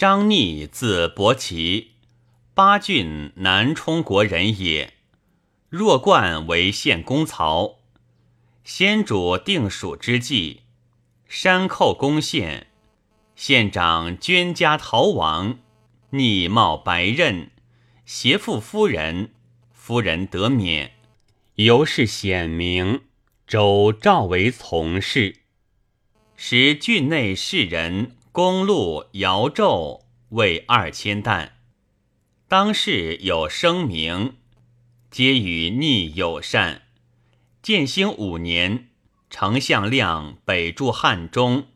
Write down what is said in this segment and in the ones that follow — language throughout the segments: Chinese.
张逆，字伯奇，巴郡南充国人也。弱冠为献公曹。先主定蜀之际，山寇攻陷，县长捐家逃亡，逆冒白刃，挟妇夫人，夫人得免，由是显明。周赵为从事，时郡内士人公路摇胄为二千担，当世有声名，皆与逆友善。建兴五年，丞相亮北驻汉中，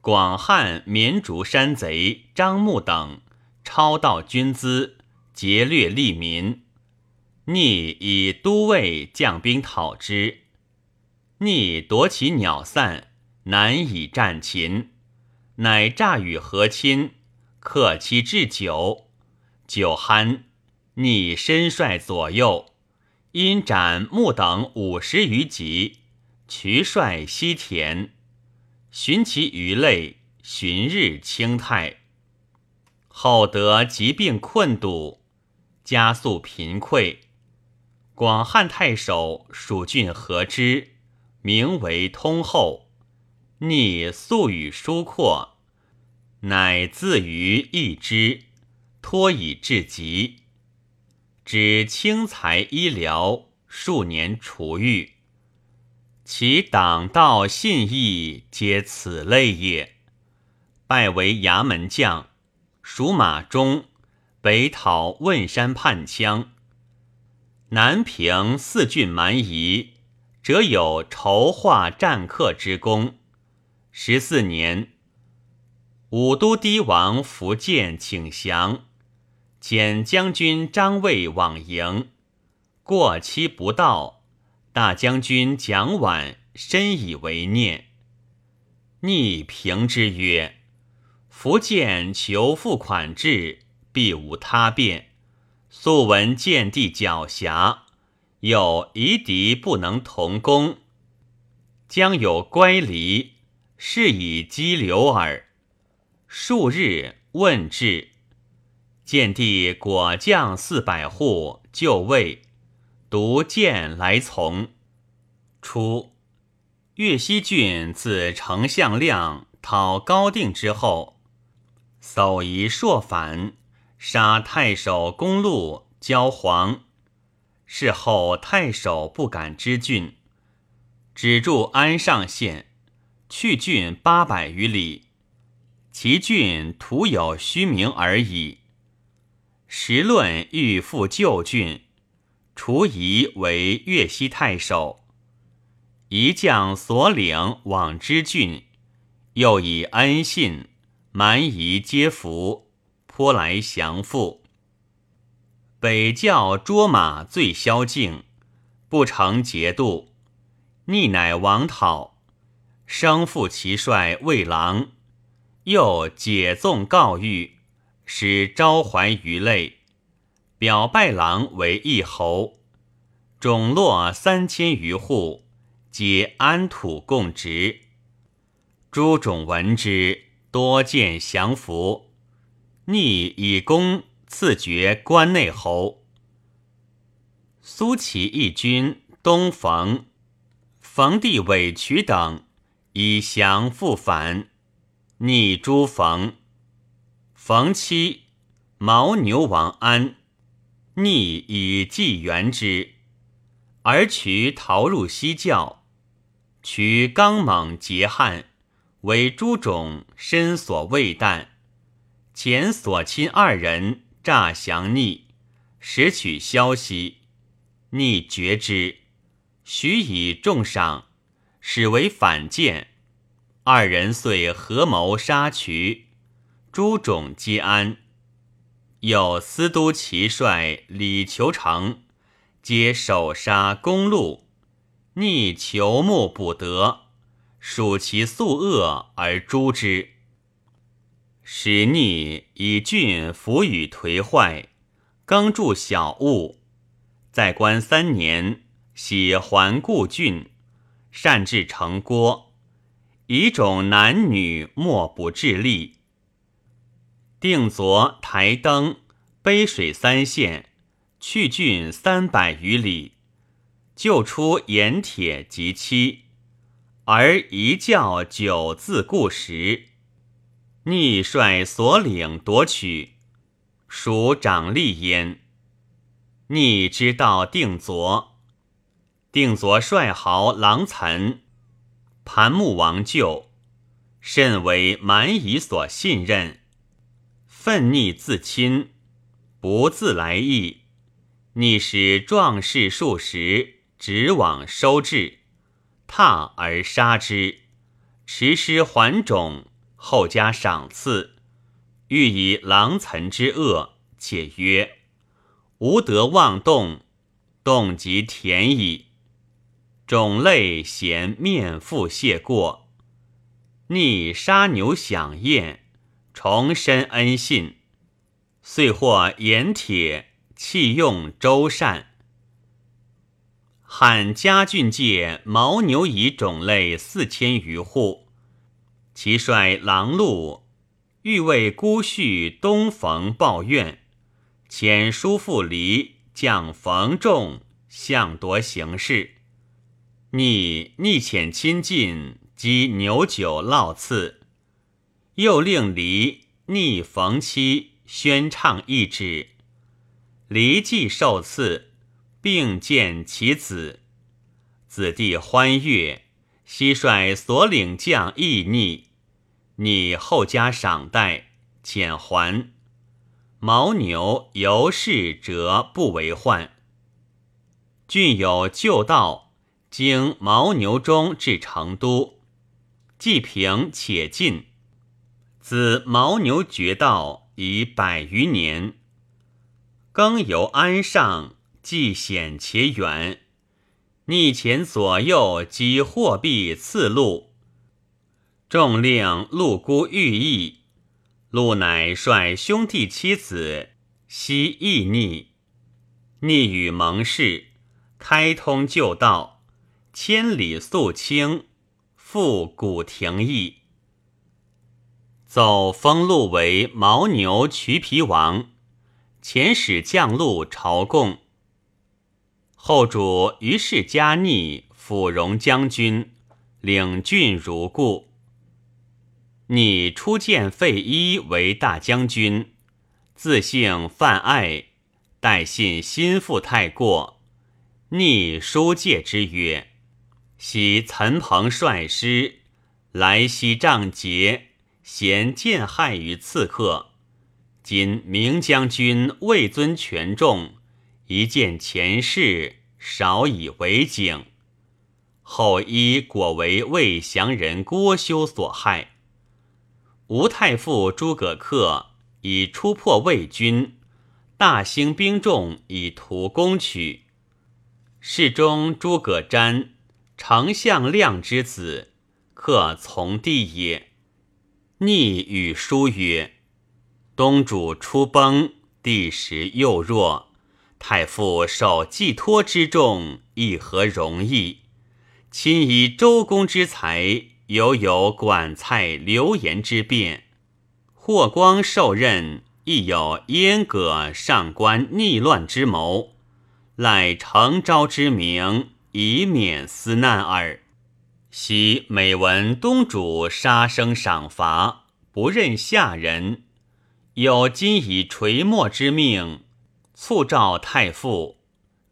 广汉绵竹山贼张牧等超盗军资，劫掠利民。逆以都尉将兵讨之，逆夺其鸟散，难以战秦，乃诈与和亲，克其置酒，酒酣，逆身率左右。因斩木等五十余级，渠率西田，寻其余类，寻日清泰。后得疾病困笃，加速贫困。广汉太守蜀郡何之，名为通后，逆素与疏阔，乃自于一之，托以至极。指轻财医疗，数年除愈。其党道信义，皆此类也。拜为衙门将，属马中，北讨汶山叛羌，南平四郡蛮夷，则有筹划战客之功。十四年，武都堤王福建请降。遣将军张卫往迎，过期不到，大将军蒋琬深以为念。逆平之曰：“福建求付款至，必无他变。素闻建地狡黠，又夷狄不能同工，将有乖离，是以激流耳。”数日问至。见帝果将四百户就位，独见来从。初，岳西郡自丞相亮讨高定之后，搜夷朔反，杀太守公路交黄。事后太守不敢知郡，只住安上县，去郡八百余里，其郡徒有虚名而已。时论欲复旧郡，除夷为越西太守，一将所领往之郡，又以恩信，蛮夷皆服，颇来降附。北教捉马最宵境，不成节度，逆乃王讨，生父其帅魏郎，又解纵告谕。使招怀于类，表拜郎为义侯，种落三千余户，皆安土共职。诸种闻之，多见降服。逆以功赐爵关内侯。苏齐义军东冯，冯帝委渠等以降复反，逆诸冯。冯妻牦牛王安逆以计援之，而渠逃入西教。渠刚猛桀悍，为诸种身所未惮。前所亲二人诈降逆，拾取消息，逆绝之，许以重赏，始为反间。二人遂合谋杀渠。诸种皆安，有司都骑帅李求成，皆首杀公路，逆求木不得，属其宿恶而诛之。使逆以郡服与颓坏，耕筑小物，在官三年，喜还故郡，善治城郭，以种男女莫不致力。定昨台登背水三县，去郡三百余里，救出盐铁及妻，而一教九字固实。逆率所领夺取，属长吏焉。逆之道定昨，定佐率豪郎岑，盘木王舅，甚为蛮夷所信任。愤逆自亲，不自来意。逆使壮士数十，直往收治，踏而杀之，持师还种。后加赏赐，欲以狼岑之恶，且曰：“吾得妄动，动即田矣。”种类嫌面腹谢过，逆杀牛享宴，重申恩信，遂获盐铁弃用周善。汉嘉郡界牦牛以种类四千余户。其率狼鹿，欲为孤婿东逢抱怨，遣叔父离将冯仲相夺行事，逆逆遣亲近，积牛酒烙刺，又令离逆逢妻宣唱一旨，离既受赐，并见其子，子弟欢悦。蟋率所领将亦逆，逆后加赏待，遣还。牦牛由是折不为患。郡有旧道，经牦牛中至成都，既平且近。自牦牛绝道已百余年，更由安上，既险且远。逆前左右及货币赐禄，众令陆孤寓意，陆乃率兄弟妻子悉义逆，逆与盟誓，开通旧道，千里肃清，复古亭邑，奏封路为牦牛渠皮王，遣使降路朝贡。后主于是加逆辅荣将军，领郡如故。逆初见费祎为大将军，自姓范爱，待信心腹太过，逆书戒之曰：“昔岑彭率师来西仗节，嫌见害于刺客。今明将军位尊权重。”一见前世，少以为景。后依果为魏降人郭修所害。吴太傅诸葛恪以出破魏军，大兴兵众以图攻取。侍中诸葛瞻，丞相亮之子，克从弟也。逆与书曰：“东主初崩，帝时又弱。”太傅受寄托之重，亦何容易？亲以周公之才，犹有管蔡流言之变。霍光受任，亦有阉割上官逆乱之谋，赖成昭之名，以免私难耳。昔每闻东主杀生赏罚，不任下人，有今以垂墨之命。促召太傅，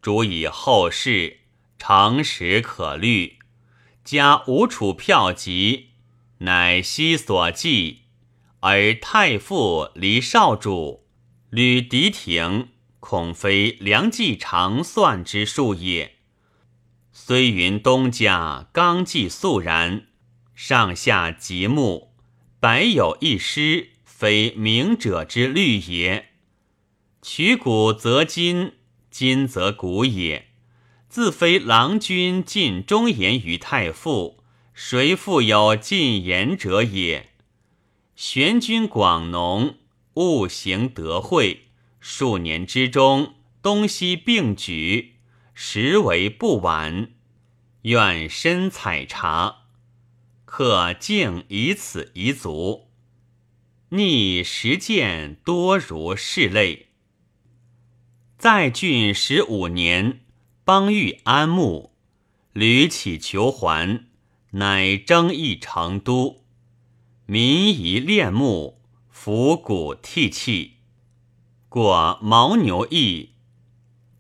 主以后事，诚实可虑。加吴楚票籍，乃悉所记。而太傅离少主，履敌庭，恐非良计长算之术也。虽云东家刚纪肃然，上下极目，百有一失，非明者之虑也。取古则今，今则古也。自非郎君尽忠言于太傅，谁复有尽言者也？玄君广农，务行德惠，数年之中，东西并举，实为不晚。愿深采茶，可敬以此遗足。逆实践多如是类。在郡十五年，邦欲安穆，屡起求还，乃征议成都。民宜恋木，伏鼓涕泣。过牦牛邑，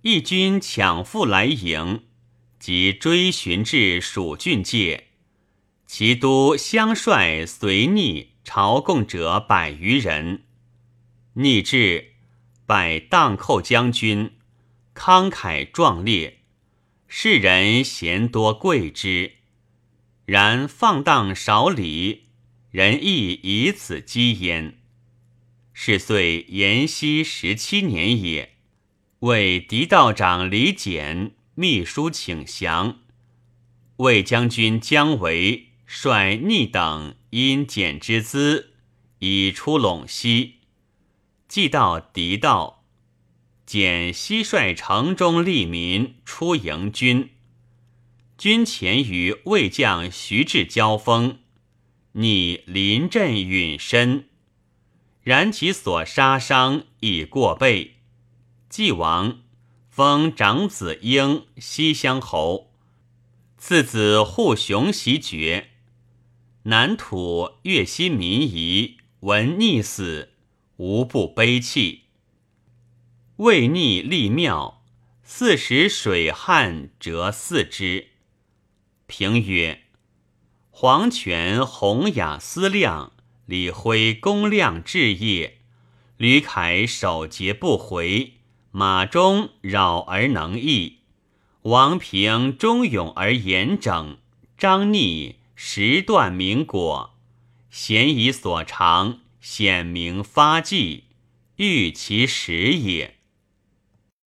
义军抢赴来迎，即追寻至蜀郡界。其都相率随逆朝贡者百余人，逆至，拜荡寇将军，慷慨壮烈，世人贤多贵之。然放荡少礼，人亦以此讥焉。是岁延熙十七年也，为狄道长李简秘书请降，魏将军姜维。率逆等因简之资，已出陇西，既到狄道，简西率城中利民出迎军，军前与魏将徐志交锋，逆临阵陨身，然其所杀伤已过倍，既亡，封长子婴西乡侯，次子护雄袭爵。南土越西民夷闻逆死，无不悲泣。为逆立庙，四时水旱折四之。评曰：黄泉弘雅思亮，李辉公亮志业，吕凯守节不回，马忠扰而能易，王平忠勇而严整，张逆。时断明果，贤以所长，显明发迹，欲其实也。